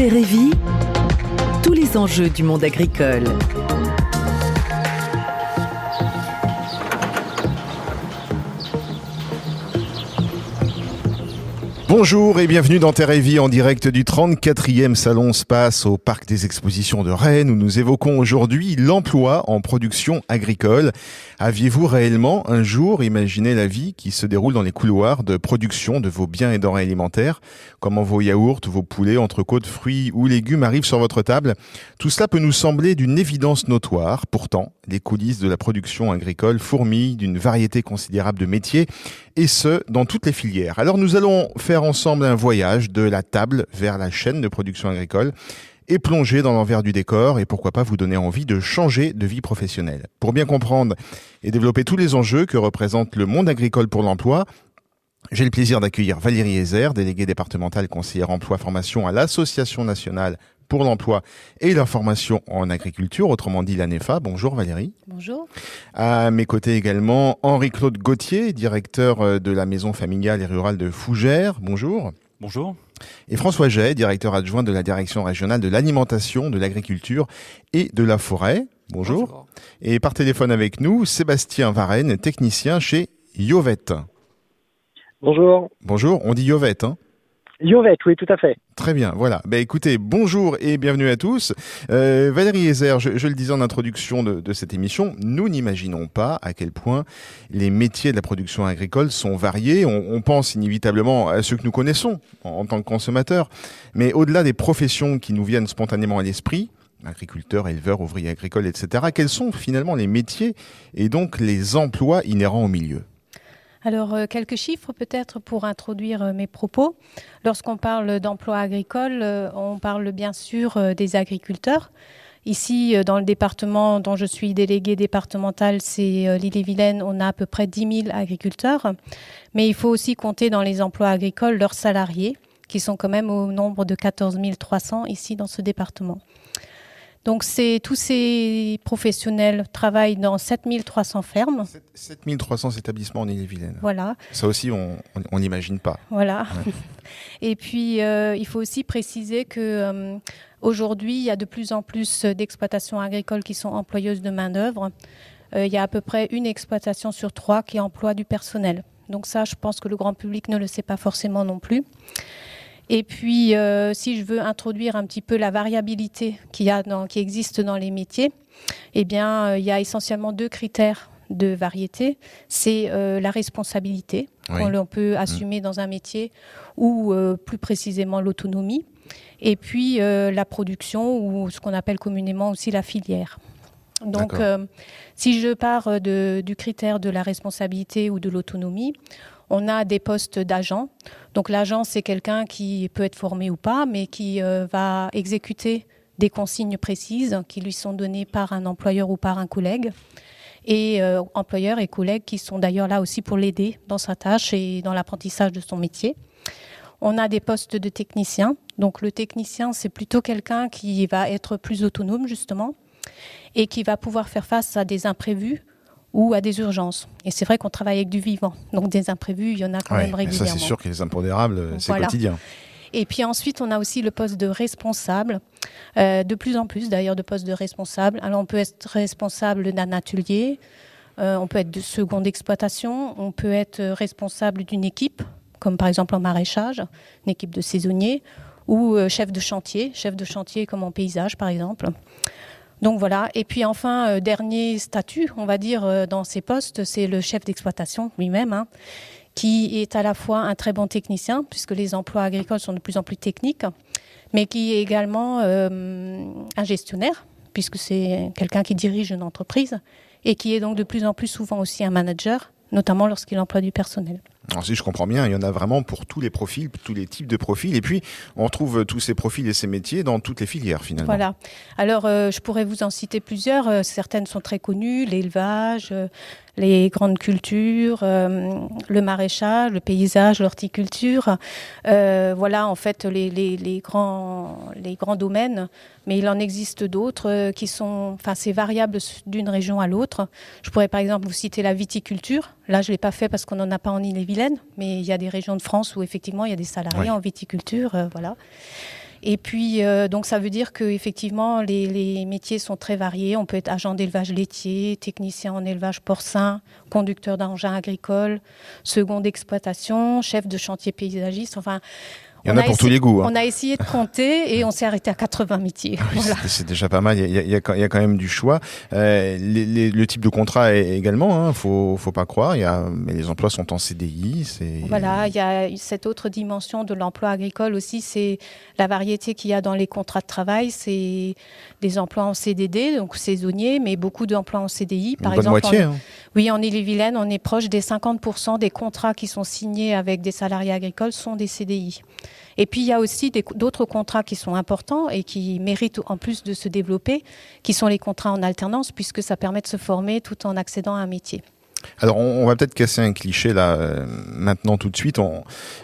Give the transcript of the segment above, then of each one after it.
Vie, tous les enjeux du monde agricole. Bonjour et bienvenue dans Terre et Vie en direct du 34e Salon Space au Parc des Expositions de Rennes où nous évoquons aujourd'hui l'emploi en production agricole. Aviez-vous réellement un jour imaginé la vie qui se déroule dans les couloirs de production de vos biens et denrées alimentaires? Comment vos yaourts, vos poulets, entrecôtes, fruits ou légumes arrivent sur votre table? Tout cela peut nous sembler d'une évidence notoire. Pourtant, les coulisses de la production agricole fourmillent d'une variété considérable de métiers et ce, dans toutes les filières. Alors nous allons faire ensemble un voyage de la table vers la chaîne de production agricole et plonger dans l'envers du décor et pourquoi pas vous donner envie de changer de vie professionnelle. Pour bien comprendre et développer tous les enjeux que représente le monde agricole pour l'emploi, j'ai le plaisir d'accueillir Valérie Ezer, déléguée départementale conseillère emploi formation à l'Association nationale pour l'emploi et la formation en agriculture, autrement dit l'ANEFA. Bonjour Valérie. Bonjour. À mes côtés également Henri-Claude Gauthier, directeur euh, de la maison familiale et rurale de Fougères. Bonjour. Bonjour. Et François Jay, directeur adjoint de la direction régionale de l'alimentation, de l'agriculture et de la forêt. Bonjour. Bonjour. Et par téléphone avec nous, Sébastien Varenne, technicien chez Yovette. Bonjour. Bonjour, on dit Yovette, hein Yovette, oui, tout à fait. Très bien, voilà. Ben, écoutez, bonjour et bienvenue à tous. Euh, Valérie Ezer, je, le disais en introduction de, cette émission, nous n'imaginons pas à quel point les métiers de la production agricole sont variés. On, pense inévitablement à ceux que nous connaissons en, tant que consommateurs, mais au-delà des professions qui nous viennent spontanément à l'esprit, agriculteurs, éleveurs, ouvriers agricoles, etc., quels sont finalement les métiers et donc les emplois inhérents au milieu? Alors, euh, quelques chiffres peut-être pour introduire euh, mes propos. Lorsqu'on parle d'emploi agricole, euh, on parle bien sûr des agriculteurs. Ici, dans le département dont je suis déléguée départementale, c'est l'île-et-Vilaine, on a à peu près 10 000 agriculteurs. Mais il faut aussi compter dans les emplois agricoles leurs salariés, qui sont quand même au nombre de 14 300 ici dans ce département. Donc, tous ces professionnels travaillent dans 7300 fermes. 7300 établissements en Ille-et-Vilaine. Voilà. Ça aussi, on n'imagine pas. Voilà. Et puis, euh, il faut aussi préciser que euh, aujourd'hui, il y a de plus en plus d'exploitations agricoles qui sont employeuses de main d'œuvre. Euh, il y a à peu près une exploitation sur trois qui emploie du personnel. Donc ça, je pense que le grand public ne le sait pas forcément non plus. Et puis, euh, si je veux introduire un petit peu la variabilité qui, a qui existe dans les métiers, eh bien, euh, il y a essentiellement deux critères de variété. C'est euh, la responsabilité qu'on peut mmh. assumer dans un métier ou plus précisément l'autonomie. Et puis, la production ou ce qu'on appelle communément aussi la filière. Donc, si je pars du critère de la responsabilité ou de l'autonomie, on a des postes d'agents. Donc l'agent, c'est quelqu'un qui peut être formé ou pas, mais qui euh, va exécuter des consignes précises qui lui sont données par un employeur ou par un collègue. Et euh, employeurs et collègues qui sont d'ailleurs là aussi pour l'aider dans sa tâche et dans l'apprentissage de son métier. On a des postes de techniciens. Donc le technicien, c'est plutôt quelqu'un qui va être plus autonome justement et qui va pouvoir faire face à des imprévus ou à des urgences. Et c'est vrai qu'on travaille avec du vivant, donc des imprévus, il y en a quand même régulièrement. Ça, c'est sûr que les impondérables, c'est quotidien. Et puis ensuite, on a aussi le poste de responsable, euh, de plus en plus d'ailleurs de postes de responsable. Alors on peut être responsable d'un atelier, euh, on peut être de seconde exploitation, on peut être responsable d'une équipe, comme par exemple en maraîchage, une équipe de saisonniers, ou euh, chef de chantier, chef de chantier comme en paysage par exemple. Donc voilà. Et puis enfin, euh, dernier statut, on va dire, euh, dans ces postes, c'est le chef d'exploitation lui-même, hein, qui est à la fois un très bon technicien, puisque les emplois agricoles sont de plus en plus techniques, mais qui est également euh, un gestionnaire, puisque c'est quelqu'un qui dirige une entreprise, et qui est donc de plus en plus souvent aussi un manager, notamment lorsqu'il emploie du personnel. Alors si je comprends bien, il y en a vraiment pour tous les profils, tous les types de profils, et puis on trouve tous ces profils et ces métiers dans toutes les filières finalement. Voilà. Alors euh, je pourrais vous en citer plusieurs. Euh, certaines sont très connues, l'élevage, euh, les grandes cultures, le maraîchage, le paysage, l'horticulture. voilà en fait les, les, les, grands, les grands domaines. Mais il en existe d'autres qui sont, enfin c'est variable d'une région à l'autre. Je pourrais par exemple vous citer la viticulture. Là je l'ai pas fait parce qu'on n'en a pas en Ille-et-Vilaine mais il y a des régions de France où effectivement il y a des salariés en viticulture, euh, voilà. Et puis, euh, donc, ça veut dire que effectivement, les, les, métiers sont très variés. On peut être agent d'élevage laitier, technicien en élevage porcin, conducteur d'engins agricoles, second d'exploitation, chef de chantier paysagiste. Enfin, il y en a, pour tous les goûts. Hein. On a essayé de compter et on s'est arrêté à 80 métiers. voilà. C'est déjà pas mal. Il y, a, il, y a, il y, a, quand même du choix. Euh, les, les, le type de contrat est, également. Hein, faut, faut pas croire. Il y a, mais les emplois sont en CDI. Voilà. Il y a cette autre dimension de l'emploi agricole aussi. C'est la variété qu'il y a dans les contrats de travail. C'est des emplois en CDD, donc saisonniers, mais beaucoup d'emplois en CDI. Par Une exemple, moitié, en, hein. Oui, en Ille-et-Vilaine, on est proche des 50% des contrats qui sont signés avec des salariés agricoles sont des CDI. Et puis il y a aussi d'autres contrats qui sont importants et qui méritent en plus de se développer, qui sont les contrats en alternance, puisque ça permet de se former tout en accédant à un métier. Alors on, va peut-être casser un cliché là euh, maintenant tout de suite,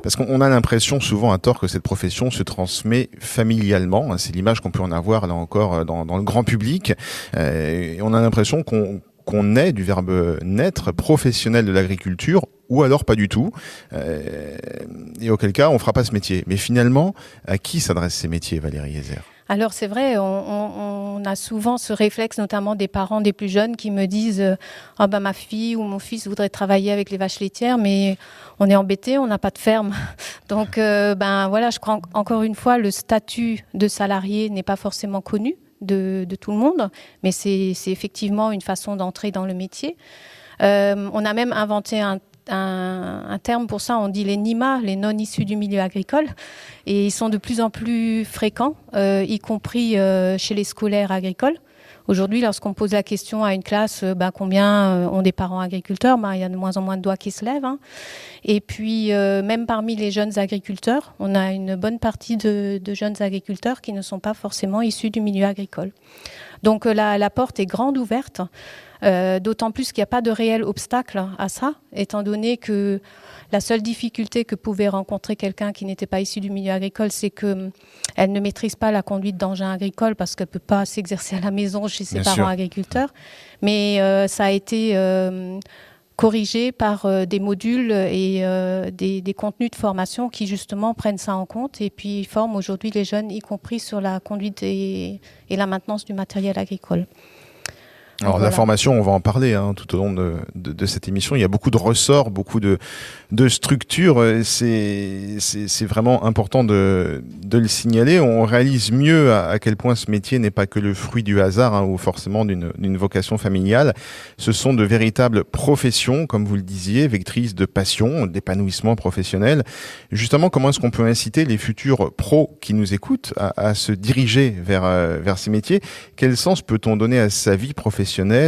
parce qu'on a l'impression souvent à tort que cette profession se transmet familialement. Hein, c'est l'image qu'on peut en avoir là encore euh, dans, dans le grand public. Euh, et on a l'impression qu'on qu'on naît du verbe naître, professionnel de l'agriculture, ou alors pas du tout, euh, et auquel cas on fera pas ce métier. Mais finalement, à qui s'adressent ces métiers, Valérie Ezer alors c'est vrai, on, a souvent ce réflexe, notamment des parents des plus jeunes, qui me disent euh, ah ben ma fille ou mon fils voudrait travailler avec les vaches laitières, mais on est embêté, on n'a pas de ferme. Donc euh, ben voilà, je crois encore une fois le statut de salarié n'est pas forcément connu de, tout le monde, mais c'est effectivement une façon d'entrer dans le métier. Euh, on a même inventé un, terme pour ça, on dit les NIMA, les non issus du milieu agricole, et ils sont de plus en plus fréquents, euh, y compris euh, chez les scolaires agricoles. Aujourd'hui, lorsqu'on pose la question à une classe, euh, bah, combien euh, ont des parents agriculteurs, bah, il y a de moins en moins de doigts qui se lèvent. Hein. Et puis, euh, même parmi les jeunes agriculteurs, on a une bonne partie de jeunes agriculteurs qui ne sont pas forcément issus du milieu agricole. Donc la, la porte est grande ouverte. Euh, D'autant plus qu'il n'y a pas de réel obstacle à ça, étant donné que la seule difficulté que pouvait rencontrer quelqu'un qui n'était pas issu du milieu agricole, c'est qu'elle hum, ne maîtrise pas la conduite d'engins agricoles parce qu'elle ne peut pas s'exercer à la maison chez ses Bien parents sûr. agriculteurs. Mais euh, ça a été euh, corrigé par euh, des modules et euh, des, contenus de formation qui justement prennent ça en compte et puis forment aujourd'hui les jeunes, y compris sur la conduite et la maintenance du matériel agricole. Alors voilà. la formation, on va en parler hein, tout au long de, de, de, cette émission. Il y a beaucoup de ressorts, beaucoup de, de structures. C'est vraiment important de, de, le signaler. On réalise mieux à, à quel point ce métier n'est pas que le fruit du hasard hein, ou forcément d'une vocation familiale. Ce sont de véritables professions, comme vous le disiez, vectrices de passion, d'épanouissement professionnel. Justement, comment est-ce qu'on peut inciter les futurs pros qui nous écoutent à, à se diriger vers, euh, vers ces métiers? Quel sens peut-on donner à sa vie professionnelle?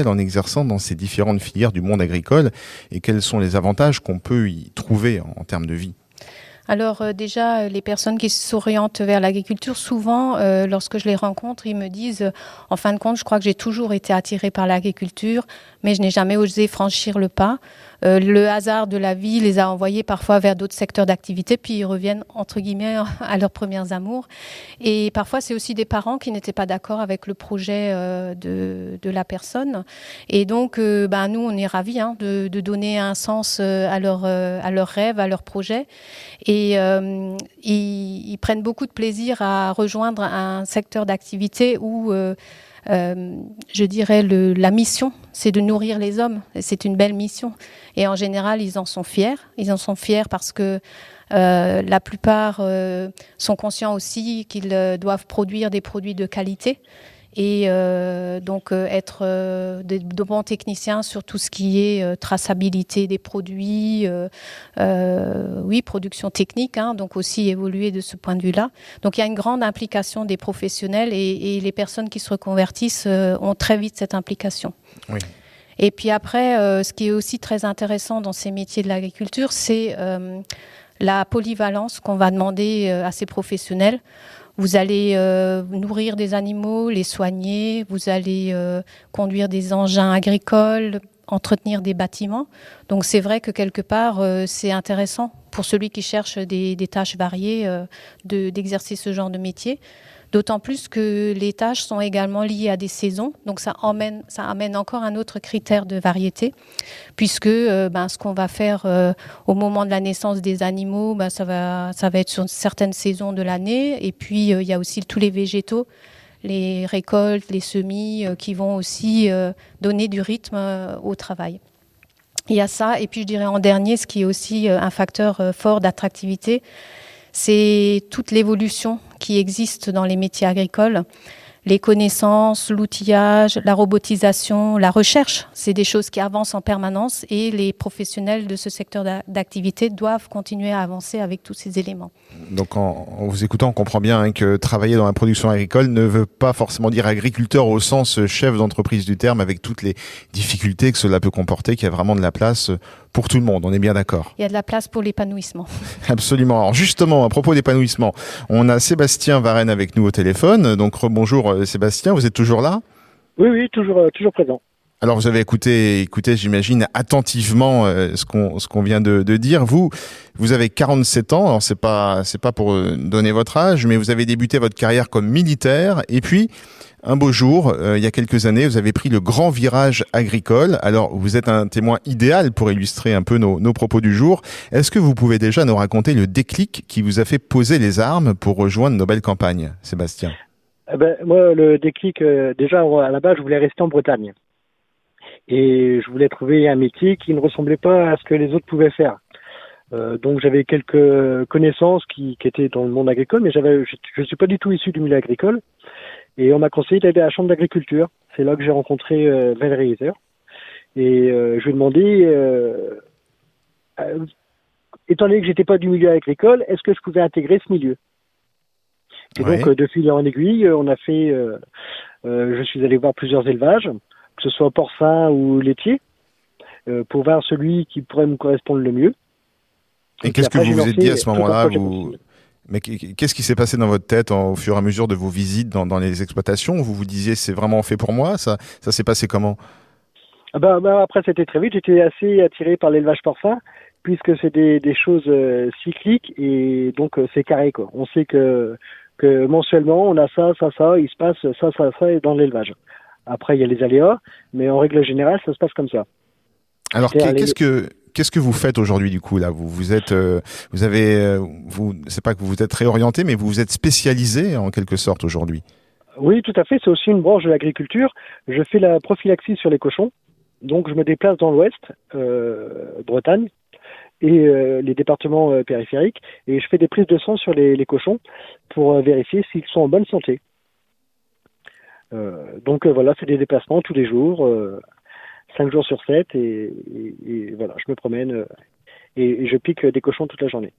En exerçant dans ces différentes filières du monde agricole et quels sont les avantages qu'on peut y trouver en, termes de vie? Alors euh, déjà, les personnes qui s'orientent vers l'agriculture, souvent, euh, lorsque je les rencontre, ils me disent, euh, en fin de compte, je crois que j'ai toujours été attirée par l'agriculture, mais je n'ai jamais osé franchir le pas. Euh, le hasard de la vie les a envoyés parfois vers d'autres secteurs d'activité, puis ils reviennent entre guillemets à leurs premières amours. Et parfois, c'est aussi des parents qui n'étaient pas d'accord avec le projet euh, de, la personne. Et donc, euh, ben, nous, on est ravis hein, de, donner un sens à leur, rêve, à leur projet. Et ils, prennent beaucoup de plaisir à rejoindre un secteur d'activité où je dirais, la mission, c'est de nourrir les hommes. C'est une belle mission. Et en général, ils en sont fiers. Ils en sont fiers parce que euh, la plupart euh, sont conscients aussi qu'ils euh, doivent produire des produits de qualité et euh, donc euh, être euh, de, de, bons techniciens sur tout ce qui est euh, traçabilité des produits, oui, production technique, hein, donc aussi évoluer de ce point de vue-là. Donc il y a une grande implication des professionnels et, et les personnes qui se reconvertissent ont très vite cette implication. Oui. Et puis après, ce qui est aussi très intéressant dans ces métiers de l'agriculture, c'est la polyvalence qu'on va demander à ces professionnels. Vous allez euh, nourrir des animaux, les soigner, vous allez euh, conduire des engins agricoles, entretenir des bâtiments. Donc c'est vrai que quelque part, euh, c'est intéressant pour celui qui cherche des, des tâches variées euh, d'exercer de, ce genre de métier. D'autant plus que les tâches sont également liées à des saisons, donc ça, amène encore un autre critère de variété, puisque euh, ben, ce qu'on va faire euh, au moment de la naissance des animaux, ben, ça, va, ça va être sur certaines saisons de l'année, et puis il y a aussi tous les végétaux les récoltes, les semis qui vont aussi donner du rythme au travail. Il y a ça, et puis je dirais en dernier, ce qui est aussi un facteur fort d'attractivité, c'est toute l'évolution qui existe dans les métiers agricoles. Les connaissances, l'outillage, la robotisation, la recherche, c'est des choses qui avancent en permanence et les professionnels de ce secteur d'activité doivent continuer à avancer avec tous ces éléments. Donc en, vous écoutant, on comprend bien hein, que travailler dans la production agricole ne veut pas forcément dire agriculteur au sens chef d'entreprise du terme avec toutes les difficultés que cela peut comporter, qu'il y a vraiment de la place pour tout le monde, on est bien d'accord. Il y a de la place pour l'épanouissement. Absolument. Alors justement, à propos d'épanouissement, on a Sébastien Varenne avec nous au téléphone. Donc rebonjour euh, Sébastien, vous êtes toujours là? Oui, oui, toujours, euh, toujours présent. Alors vous avez écouté, écouté, j'imagine attentivement euh, ce qu'on ce qu'on vient de, de, dire. Vous, vous avez 47 ans. Alors c'est pas c'est pas pour donner votre âge, mais vous avez débuté votre carrière comme militaire et puis un beau jour, euh, il y a quelques années, vous avez pris le grand virage agricole. Alors, vous êtes un témoin idéal pour illustrer un peu nos, propos du jour. Est-ce que vous pouvez déjà nous raconter le déclic qui vous a fait poser les armes pour rejoindre nos belles campagnes, Sébastien? Eh ben, Moi, le déclic, euh, déjà, à la base, je voulais rester en Bretagne. Et je voulais trouver un métier qui ne ressemblait pas à ce que les autres pouvaient faire. Euh, donc j'avais quelques connaissances qui, qui, étaient dans le monde agricole, mais j'avais, je ne suis pas du tout issu du milieu agricole. Et on m'a conseillé d'aller à la chambre d'agriculture. C'est là que j'ai rencontré euh, Valérie. Et euh, je lui ai demandé, euh, euh, étant donné que j'étais pas du milieu agricole, est-ce que je pouvais intégrer ce milieu? Et donc, de fil en aiguille, on a fait, je suis allé voir plusieurs élevages, que ce soit porcin ou laitier, pour voir celui qui pourrait me correspondre le mieux. Et, qu'est-ce que vous vous êtes dit à ce moment-là vous... Mais qu'est-ce qui s'est passé dans votre tête au fur et à mesure de vos visites dans, dans les exploitations? Vous vous disiez c'est vraiment fait pour moi Ça, ça s'est passé comment? Ah bah, après c'était très vite. J'étais assez attiré par l'élevage porcin puisque c'est des, des, choses euh, cycliques et donc euh, c'est carré quoi. On sait que que mensuellement on a ça, ça, ça, il se passe ça, ça, ça dans l'élevage. Après il y a les aléas, mais en règle générale ça se passe comme ça. Alors qu'est-ce que qu'est-ce que vous faites aujourd'hui du coup là? Vous vous êtes, euh, vous avez, euh, vous, c'est pas que vous vous êtes réorienté, mais vous vous êtes spécialisé en quelque sorte aujourd'hui. Oui, tout à fait. C'est aussi une branche de l'agriculture. Je fais la prophylaxie sur les cochons, donc je me déplace dans l'Ouest, euh, Bretagne et les départements périphériques, et je fais des prises de sang sur les, les cochons pour vérifier s'ils sont en bonne santé. donc voilà, c'est des déplacements tous les jours 5 jours sur 7 et, voilà, je me promène euh, et, je pique des cochons toute la journée.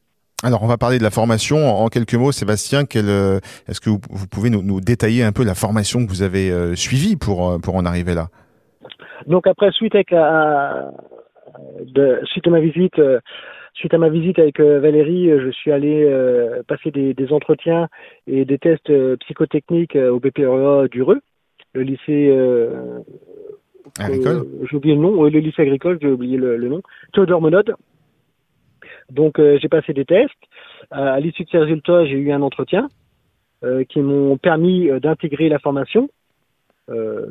Alors, on va parler de la formation. En quelques mots, Sébastien, euh, est-ce que vous, pouvez nous, détailler un peu la formation que vous avez euh, suivie pour, pour en arriver là? Donc, après, suite, avec, de, suite à ma visite, suite à ma visite avec Valérie, je suis allé passer des, des, entretiens et des tests psychotechniques au BPREA du Reux, le lycée Agricole euh, J'ai oublié le nom, le lycée agricole, j'ai oublié le, nom. Théodore Monod. Donc euh, j'ai passé des tests. Euh, à l'issue de ces résultats, j'ai eu un entretien qui m'ont permis d'intégrer la formation,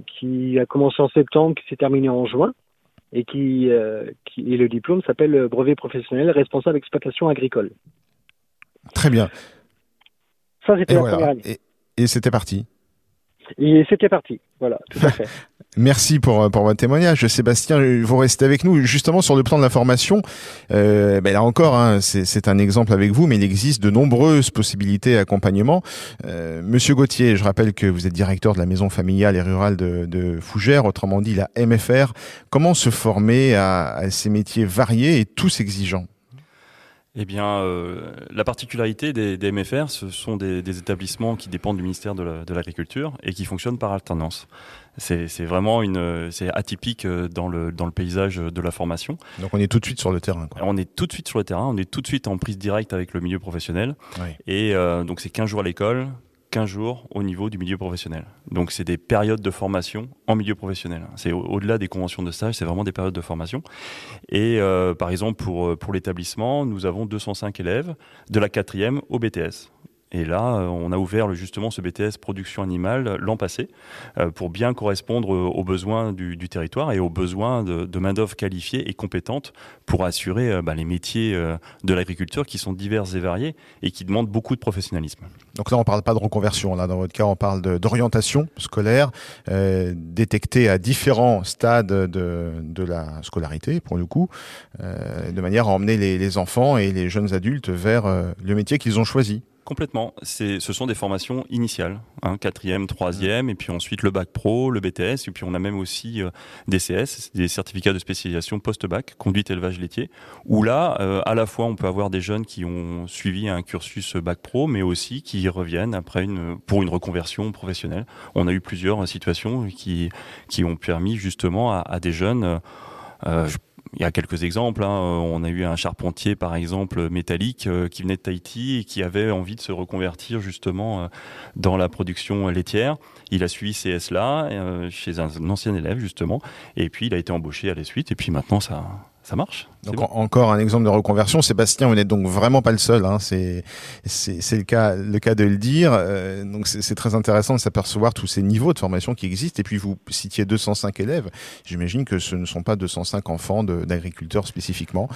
qui a commencé en septembre, qui s'est terminée en juin, et qui, qui et le diplôme s'appelle brevet professionnel responsable exploitation agricole. Très bien. Ça, c'était la première année. et c'était parti. Et c'était parti. Voilà, tout à fait. Merci pour, pour votre témoignage. Sébastien, vous restez avec nous. Justement, sur le plan de la formation, euh, ben là encore, hein, c'est un exemple avec vous, mais il existe de nombreuses possibilités d'accompagnement. Euh, Monsieur Gauthier, je rappelle que vous êtes directeur de la maison familiale et rurale de, de Fougères, autrement dit la MFR. Comment se former à, à ces métiers variés et tous exigeants? Eh bien, euh, la particularité des, des, MFR, ce sont des, des, établissements qui dépendent du ministère de l'Agriculture et qui fonctionnent par alternance. C'est vraiment une, c'est atypique euh, dans le dans le paysage de la formation. Donc on est tout de suite sur le terrain. Quoi. On est tout de suite sur le terrain, on est tout de suite en prise directe avec le milieu professionnel. Oui. Et euh, donc c'est 15 jours à l'école, 15 jours au niveau du milieu professionnel. Donc c'est des périodes de formation en milieu professionnel. C'est au-delà des conventions de stage, c'est vraiment des périodes de formation. Et euh, par exemple pour, pour l'établissement, nous avons 205 élèves de la quatrième au BTS. Et là, on a ouvert justement ce BTS production animale l'an passé pour bien correspondre aux besoins du, territoire et aux besoins de, main-d'œuvre qualifiée et compétente pour assurer bah, les métiers de l'agriculture qui sont divers et variés et qui demandent beaucoup de professionnalisme. Donc là, on ne parle pas de reconversion. Là, dans votre cas, on parle d'orientation scolaire détectée à différents stades de, la scolarité, pour le coup, de manière à emmener les enfants et les jeunes adultes vers le métier qu'ils ont choisi. Complètement. Ce sont des formations initiales, hein, quatrième, troisième, et puis ensuite le bac pro, le BTS, et puis on a même aussi euh, des CS, des certificats de spécialisation post-bac, conduite élevage laitier, où là, euh, à la fois, on peut avoir des jeunes qui ont suivi un cursus bac pro, mais aussi qui reviennent après pour une reconversion professionnelle. On a eu plusieurs situations qui, ont permis justement à, des jeunes, euh, il y a quelques exemples. Hein. On a eu un charpentier, par exemple, métallique, euh, qui venait de Tahiti et qui avait envie de se reconvertir justement euh, dans la production laitière. Il a suivi CS là, euh, chez un, ancien élève, justement. Et puis, il a été embauché à la suite. Et puis maintenant, ça, ça marche. Donc encore un exemple de reconversion. Sébastien, vous n'êtes donc vraiment pas le seul. Hein. C'est c'est le cas le cas de le dire. Euh, donc c'est très intéressant de s'apercevoir tous ces niveaux de formation qui existent. Et puis vous citiez 205 élèves. J'imagine que ce ne sont pas 205 enfants d'agriculteurs spécifiquement.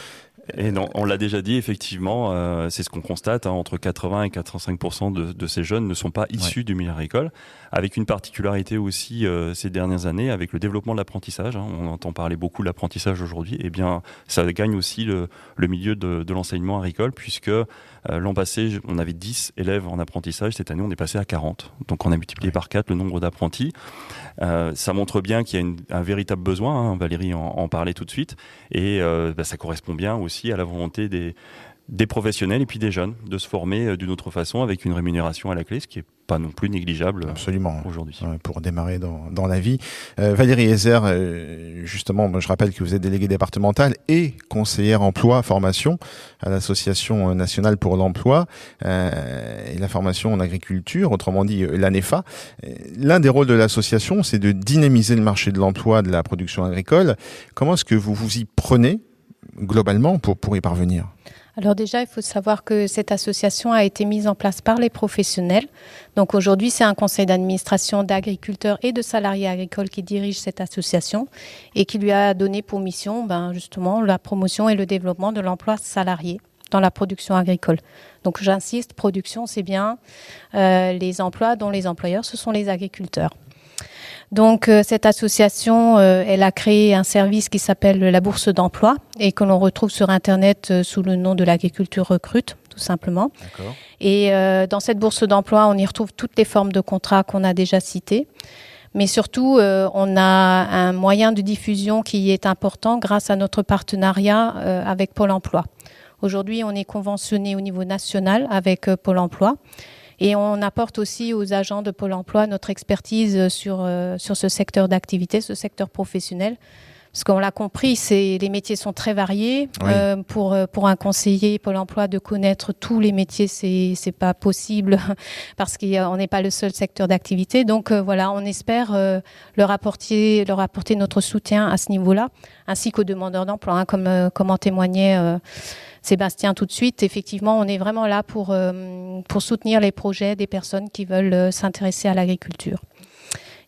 Et non, on l'a déjà dit, effectivement, euh, c'est ce qu'on constate, hein, entre 80 et 85 de, de, ces jeunes ne sont pas issus du milieu agricole, avec une particularité aussi euh, ces dernières années, avec le développement de l'apprentissage. Hein, on entend parler beaucoup de l'apprentissage aujourd'hui, et eh bien ça gagne aussi le, le milieu de, de l'enseignement agricole, puisque euh, l'an passé, on avait 10 élèves en apprentissage. Cette année, on est passé à 40. Donc, on a multiplié par 4 le nombre d'apprentis. Euh, ça montre bien qu'il y a un véritable besoin. Hein. Valérie en, en, parlait tout de suite. Et bah, ça correspond bien aussi à la volonté des, des professionnels et puis des jeunes de se former euh, d'une autre façon avec une rémunération à la clé, ce qui est pas non plus négligeable euh, Absolument. aujourd'hui. pour démarrer dans, dans la vie. Euh, Valérie Ezer, justement, je rappelle que vous êtes déléguée départementale et conseillère emploi formation à l'Association nationale pour l'emploi et la formation en agriculture, autrement dit l'ANEFA. L'un des rôles de l'association, c'est de dynamiser le marché de l'emploi de la production agricole. Comment est-ce que vous vous y prenez globalement pour, y parvenir alors déjà, il faut savoir que cette association a été mise en place par les professionnels. Donc aujourd'hui, c'est un conseil d'administration d'agriculteurs et de salariés agricoles qui dirige cette association et qui lui a donné pour mission ben, justement la promotion et le développement de l'emploi salarié dans la production agricole. Donc j'insiste, production, c'est bien euh, les emplois dont les employeurs, ce sont les agriculteurs. Donc euh, cette association, euh, elle a créé un service qui s'appelle la bourse d'emploi et que l'on retrouve sur Internet euh, sous le nom de l'agriculture recrute tout simplement. Et dans cette bourse d'emploi, on y retrouve toutes les formes de contrats qu'on a déjà citées. Mais surtout, on a un moyen de diffusion qui est important grâce à notre partenariat avec Pôle Emploi. Aujourd'hui, on est conventionné au niveau national avec Pôle Emploi. Et on apporte aussi aux agents de Pôle emploi notre expertise sur, euh, sur ce secteur d'activité, ce secteur professionnel. Parce qu'on l'a compris, c'est les métiers sont très variés. Euh, pour euh, pour un conseiller Pôle Emploi de connaître tous les métiers, c'est c'est pas possible parce qu'on n'est pas le seul secteur d'activité. Donc voilà, on espère leur apporter leur apporter notre soutien à ce niveau-là, ainsi qu'aux demandeurs d'emploi, hein, comme comme en témoignait Sébastien tout de suite. Effectivement, on est vraiment là pour, euh, pour soutenir les projets des personnes qui veulent euh, s'intéresser à l'agriculture.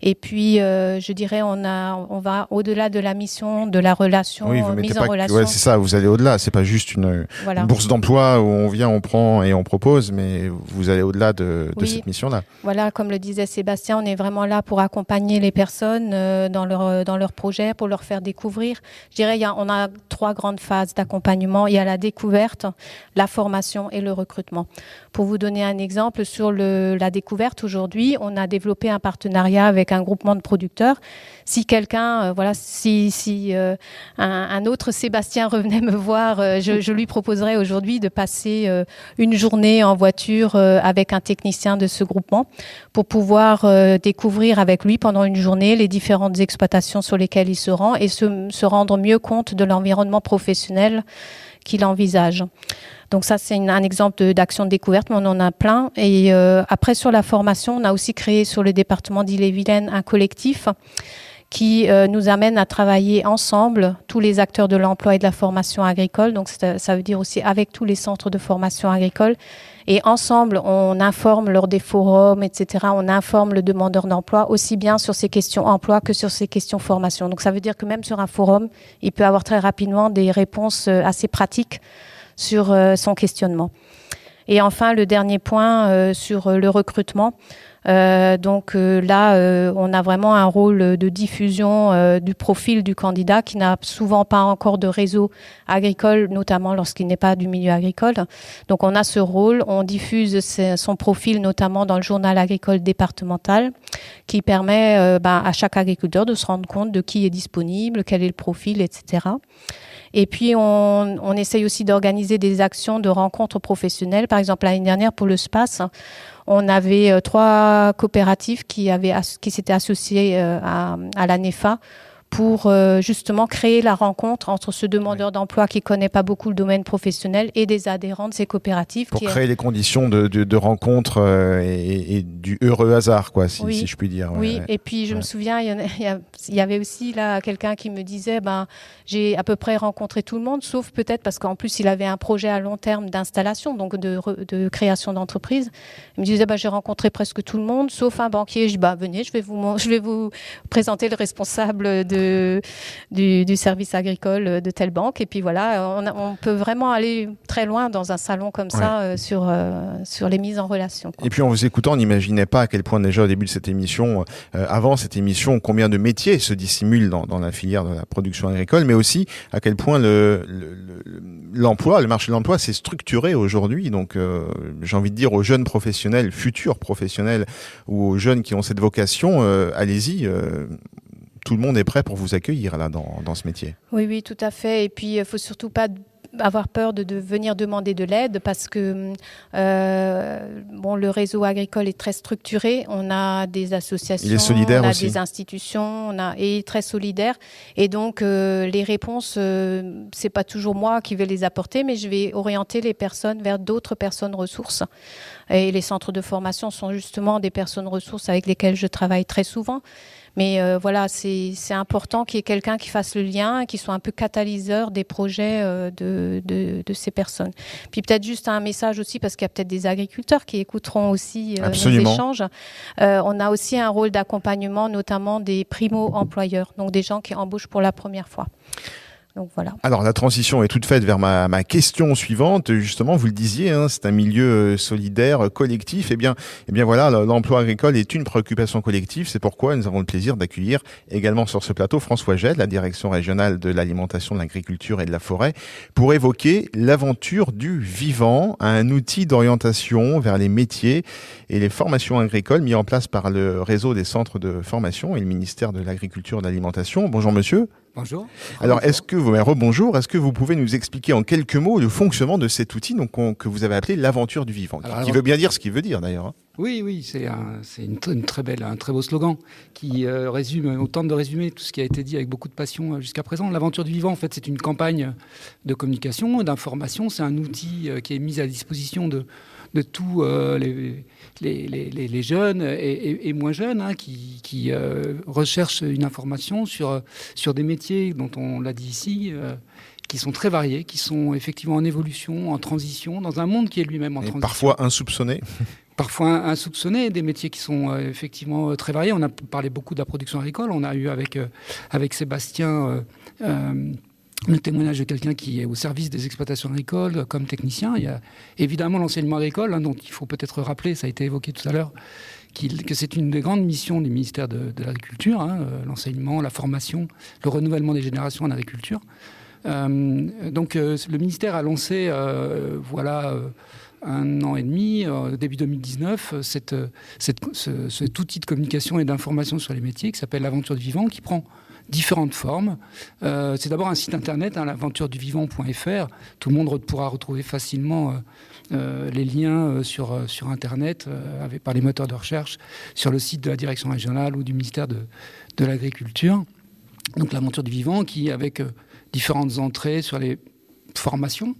Et puis, euh, je dirais, on a, on va au-delà de la mission, de la relation, oui, vous mise en relation. Ouais, c'est ça. Vous allez au-delà. C'est pas juste une, bourse d'emploi où on vient, on prend et on propose, mais vous allez au-delà de, de cette mission-là. Voilà, comme le disait Sébastien, on est vraiment là pour accompagner les personnes euh, dans leur dans leur projet, pour leur faire découvrir. Je dirais, y a, on a trois grandes phases d'accompagnement. Il y a la découverte, la formation et le recrutement. Pour vous donner un exemple sur le, la découverte, aujourd'hui, on a développé un partenariat avec un groupement de producteurs. Si quelqu'un, euh, voilà, si, euh, un, autre Sébastien revenait me voir, euh, je, lui proposerais aujourd'hui de passer une journée en voiture avec un technicien de ce groupement pour pouvoir découvrir avec lui pendant une journée les différentes exploitations sur lesquelles il se rend et se rendre mieux compte de l'environnement professionnel qu'il envisage. Donc ça, c'est un exemple d'action de, découverte, mais on en a plein. Et euh, après, sur la formation, on a aussi créé sur le département d'Ille-et-Vilaine un collectif qui euh, nous amène à travailler ensemble, tous les acteurs de l'emploi et de la formation agricole. Donc ça veut dire aussi avec tous les centres de formation agricole. Et ensemble, on informe lors des forums, etc. On informe le demandeur d'emploi aussi bien sur ces questions emploi que sur ces questions formation. Donc ça veut dire que même sur un forum, il peut avoir très rapidement des réponses euh, assez pratiques sur euh, son questionnement. Et enfin, le dernier point sur le recrutement. Euh, donc euh, là, euh, on a vraiment un rôle de diffusion du profil du candidat qui n'a souvent pas encore de réseau agricole, notamment lorsqu'il n'est pas du milieu agricole. Donc on a ce rôle, on diffuse son profil notamment dans le journal agricole départemental qui permet ben, à chaque agriculteur de se rendre compte de qui est disponible, quel est le profil, etc. Et puis, on, on essaye aussi d'organiser des actions de rencontres professionnelles. Par exemple, l'année dernière, pour le SPACE, on avait euh, trois coopératives qui, avaient, qui s'étaient associées euh, à, à la NEFA pour euh, justement créer la rencontre entre ce demandeur d'emploi qui connaît pas beaucoup le domaine professionnel et des adhérents de ces coopératives. Pour créer les conditions de, de, rencontre euh, et, du heureux hasard, quoi, si, je puis dire. oui, et puis je me souviens, il y, avait aussi là quelqu'un qui me disait, ben j'ai à peu près rencontré tout le monde, sauf peut-être parce qu'en plus il avait un projet à long terme d'installation, donc de, de création d'entreprise. Il me disait, ben, j'ai rencontré presque tout le monde, sauf un banquier. Je dis, bah, venez, je vais vous, je vais vous présenter le responsable de du, service agricole de telle banque. Et puis voilà, on, peut vraiment aller très loin dans un salon comme ça euh, sur, euh, sur les mises en relation. Et puis en vous écoutant, on n'imaginait pas à quel point déjà au début de cette émission, euh, avant cette émission, combien de métiers se dissimulent dans, dans, la filière de la production agricole, mais aussi à quel point le, l'emploi, le, marché de l'emploi s'est structuré aujourd'hui. Donc j'ai envie de dire aux jeunes professionnels, futurs professionnels ou aux jeunes qui ont cette vocation, allez-y tout le monde est prêt pour vous accueillir là dans, dans ce métier. Oui, oui, tout à fait. Et puis, il ne faut surtout pas avoir peur de, de, venir demander de l'aide parce que euh, bon, le réseau agricole est très structuré. On a des associations, Il est solidaire on a des institutions, on a et très solidaire. Et donc euh, les réponses, euh, c'est pas toujours moi qui vais les apporter, mais je vais orienter les personnes vers d'autres personnes ressources. Et les centres de formation sont justement des personnes ressources avec lesquelles je travaille très souvent. Mais euh, voilà, c'est important qu'il y ait quelqu'un qui fasse le lien, qui soit un peu catalyseur des projets euh, de, de, de, ces personnes. Puis peut-être juste un message aussi, parce qu'il y a peut-être des agriculteurs qui écouteront aussi euh, nos échanges. on a aussi un rôle d'accompagnement, notamment des primo-employeurs, donc des gens qui embauchent pour la première fois. Alors la transition est toute faite vers ma, ma question suivante. Justement, vous le disiez, hein, c'est un milieu euh, solidaire, collectif. Et eh bien, eh bien voilà, l'emploi agricole est une préoccupation collective. C'est pourquoi nous avons le plaisir d'accueillir également sur ce plateau François Gel, la direction régionale de l'alimentation, de l'agriculture et de la forêt, pour évoquer l'aventure du vivant, un outil d'orientation vers les métiers et les formations agricoles mis en place par le réseau des centres de formation et le ministère de l'Agriculture et de l'Alimentation. Bonjour monsieur. Bonjour. Alors, est-ce que vous, bonjour, est-ce que vous pouvez nous expliquer en quelques mots le fonctionnement de cet outil donc, que vous avez appelé l'aventure du vivant, qui, veut bien dire ce qu'il veut dire d'ailleurs. Hein. Oui, oui, c'est un, une, une, très belle, un très beau slogan qui euh, résume, autant de résumer tout ce qui a été dit avec beaucoup de passion euh, jusqu'à présent. L'aventure du vivant, en fait, c'est une campagne de communication, d'information. C'est un outil euh, qui est mis à disposition de, de tous les, les, les, jeunes et, moins jeunes hein, qui, qui recherchent une information sur, sur des métiers dont on l'a dit ici qui sont très variés, qui sont effectivement en évolution, en transition, dans un monde qui est lui-même en et transition. Parfois insoupçonné. Parfois insoupçonnés, des métiers qui sont euh, effectivement euh, très variés. On a parlé beaucoup de la production agricole. On a eu avec, euh, avec Sébastien le témoignage de quelqu'un qui est au service des exploitations agricoles comme technicien. Il y a évidemment l'enseignement agricole, hein, dont il faut peut-être rappeler, ça a été évoqué tout à l'heure, que c'est une des grandes missions du ministère de, l'Agriculture, hein, l'enseignement, la formation, le renouvellement des générations en agriculture. Euh, donc euh, le ministère a lancé, euh, voilà un an et demi, début 2019, cette, cet outil de communication et d'information sur les métiers qui s'appelle l'aventure du vivant, qui prend différentes formes. c'est d'abord un site internet, hein, l'aventureduvivant.fr. Tout le monde pourra retrouver facilement les liens sur, sur Internet par les moteurs de recherche sur le site de la direction régionale ou du ministère de, de l'Agriculture. Donc l'aventure du vivant qui, avec différentes entrées sur les formations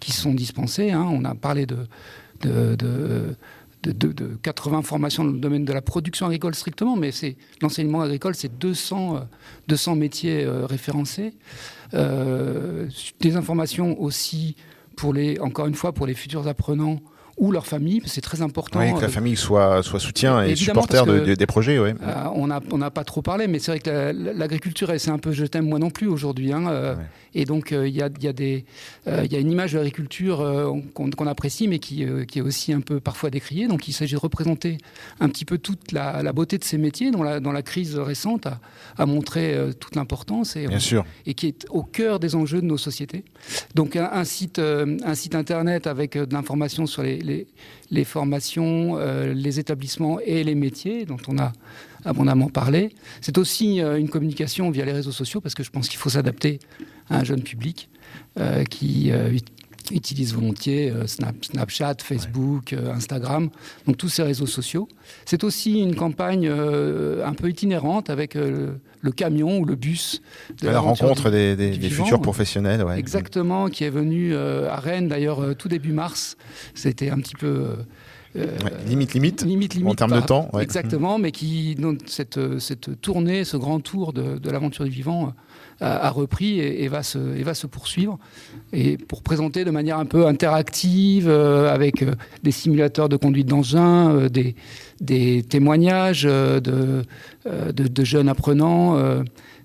qui sont dispensées. Hein. On a parlé de, de, 80 formations dans le domaine de la production agricole strictement, mais c'est l'enseignement agricole, c'est 200, 200 métiers référencés. des informations aussi pour les, encore une fois, pour les futurs apprenants ou leur famille, c'est très important. Oui, que la famille soit, soit soutien et supporter des projets. Ouais. Euh, on n'a on pas trop parlé, mais c'est vrai que l'agriculture, c'est un peu je t'aime moi non plus aujourd'hui. Hein, euh, et donc, euh, il y, a, y, a des, y a une image de l'agriculture qu'on apprécie, mais qui, qui, est aussi un peu parfois décriée. Donc, il s'agit de représenter un petit peu toute la, beauté de ces métiers, dont la, crise récente a, a montré toute l'importance et, qui est au cœur des enjeux de nos sociétés. Donc, un, un site, un site internet avec de l'information sur les, les, formations, euh, les établissements et les métiers dont on a abondamment parlé. C'est aussi euh, une communication via les réseaux sociaux parce que je pense qu'il faut s'adapter à un jeune public euh, qui utilise volontiers Snapchat, Facebook, Instagram, donc tous ces réseaux sociaux. C'est aussi une campagne un peu itinérante avec le camion ou le bus. De la rencontre des, futurs professionnels. Ouais. Exactement, qui est venu euh, à Rennes d'ailleurs euh, tout début mars. C'était un petit peu... Euh, limite, limite, limite, limite, en termes de temps. Exactement, mais qui, donc, cette, cette tournée, ce grand tour de, de l'aventure du vivant a, repris et, va se, et va se poursuivre. Et pour présenter de manière un peu interactive, avec des simulateurs de conduite d'engin, des, des témoignages de, de, de, jeunes apprenants,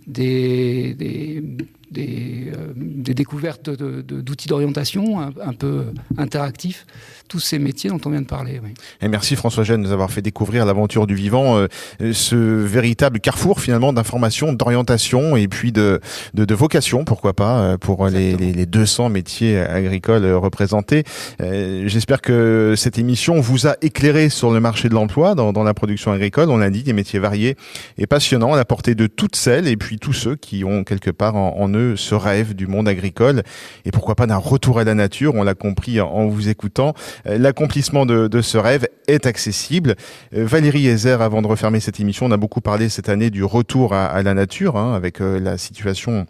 des, des des, euh, des découvertes d'outils d'orientation un, peu interactifs, tous ces métiers dont on vient de parler. Et merci François Gênes de nous avoir fait découvrir l'aventure du vivant, euh, ce véritable carrefour finalement d'information, d'orientation et puis de, de, vocation, pourquoi pas, euh, pour les, les, 200 métiers agricoles représentés. J'espère que cette émission vous a éclairé sur le marché de l'emploi dans, dans la production agricole. On l'a dit, des métiers variés et passionnants à la portée de toutes celles et puis tous ceux qui ont quelque part en, en eux ce rêve du monde agricole et pourquoi pas d'un retour à la nature. On l'a compris en vous écoutant. Euh, l'accomplissement de, ce rêve est accessible. Euh, Valérie Ezer, avant de refermer cette émission, on a beaucoup parlé cette année du retour à, la nature hein, avec euh, la situation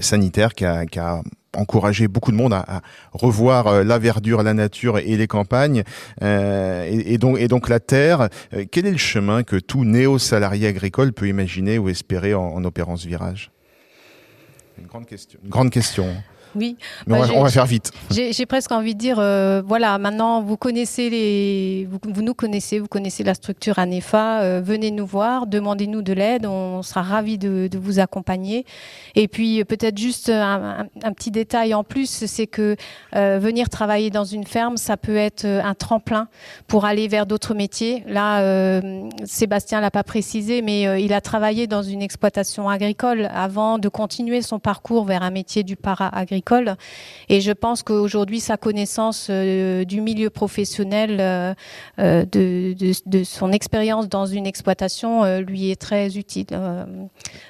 sanitaire qui a, encouragé beaucoup de monde à, revoir la verdure, la nature et les campagnes et, donc, et donc la terre. quel est le chemin que tout néo-salarié agricole peut imaginer ou espérer en, en opérant ce virage? Une grande question. Une grande question. Oui. Mais bah, on, va, faire vite. J'ai presque envie de dire, euh, voilà, maintenant vous connaissez les, vous, nous connaissez, vous connaissez la structure ANEFA. Euh, venez nous voir, demandez-nous de l'aide, on sera ravis de, vous accompagner. Et puis peut-être juste un, petit détail en plus, c'est que euh, venir travailler dans une ferme, ça peut être un tremplin pour aller vers d'autres métiers. Là, Sébastien l'a pas précisé, mais il a travaillé dans une exploitation agricole avant de continuer son parcours vers un métier du et je pense qu'aujourd'hui, sa connaissance euh, du milieu professionnel, euh, euh, de, son expérience dans une exploitation, lui est très utile.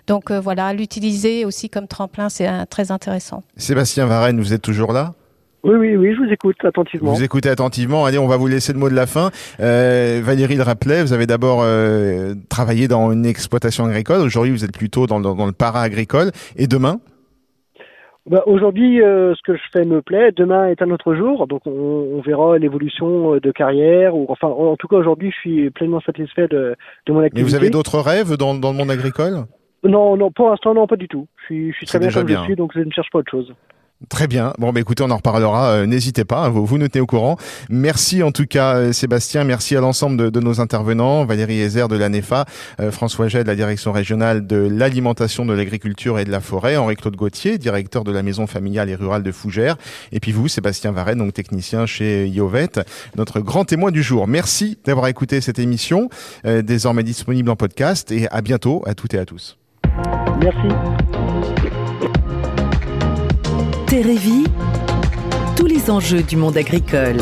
donc voilà, l'utiliser aussi comme tremplin, c'est très intéressant. Sébastien Varenne, vous êtes toujours là? Oui, oui, oui, je vous écoute attentivement. Vous écoutez attentivement. Allez, on va vous laisser le mot de la fin. Valérie le rappelait, vous avez d'abord travaillé dans une exploitation agricole. Aujourd'hui, vous êtes plutôt dans, dans le para-agricole. Et demain? Bah, Aujourd'hui, euh, ce que je fais me plaît. Demain est un autre jour, donc on, verra l'évolution euh, de carrière. Ou enfin, en, tout cas, aujourd'hui, je suis pleinement satisfait de, de mon activité. Mais vous avez d'autres rêves dans, dans le monde agricole? Non, non, pour l'instant, non, pas du tout. Je suis, je suis très bien comme je suis, donc je ne cherche pas autre chose. Très bien. Bon, bah, écoutez, on en reparlera. Euh, n'hésitez pas, hein, vous, vous nous tenez au courant. Merci en tout cas, euh, Sébastien. Merci à l'ensemble de, nos intervenants. Valérie Ezer de l'ANEFA, euh, François Gay de la direction régionale de l'alimentation, de l'agriculture et de la forêt, Henri-Claude Gauthier, directeur de la maison familiale et rurale de Fougères. Et puis vous, Sébastien Varenne, donc technicien chez Iovet, notre grand témoin du jour. Merci d'avoir écouté cette émission, désormais disponible en podcast. Et à bientôt à toutes et à tous. Merci. Térévie, tous les enjeux du monde agricole.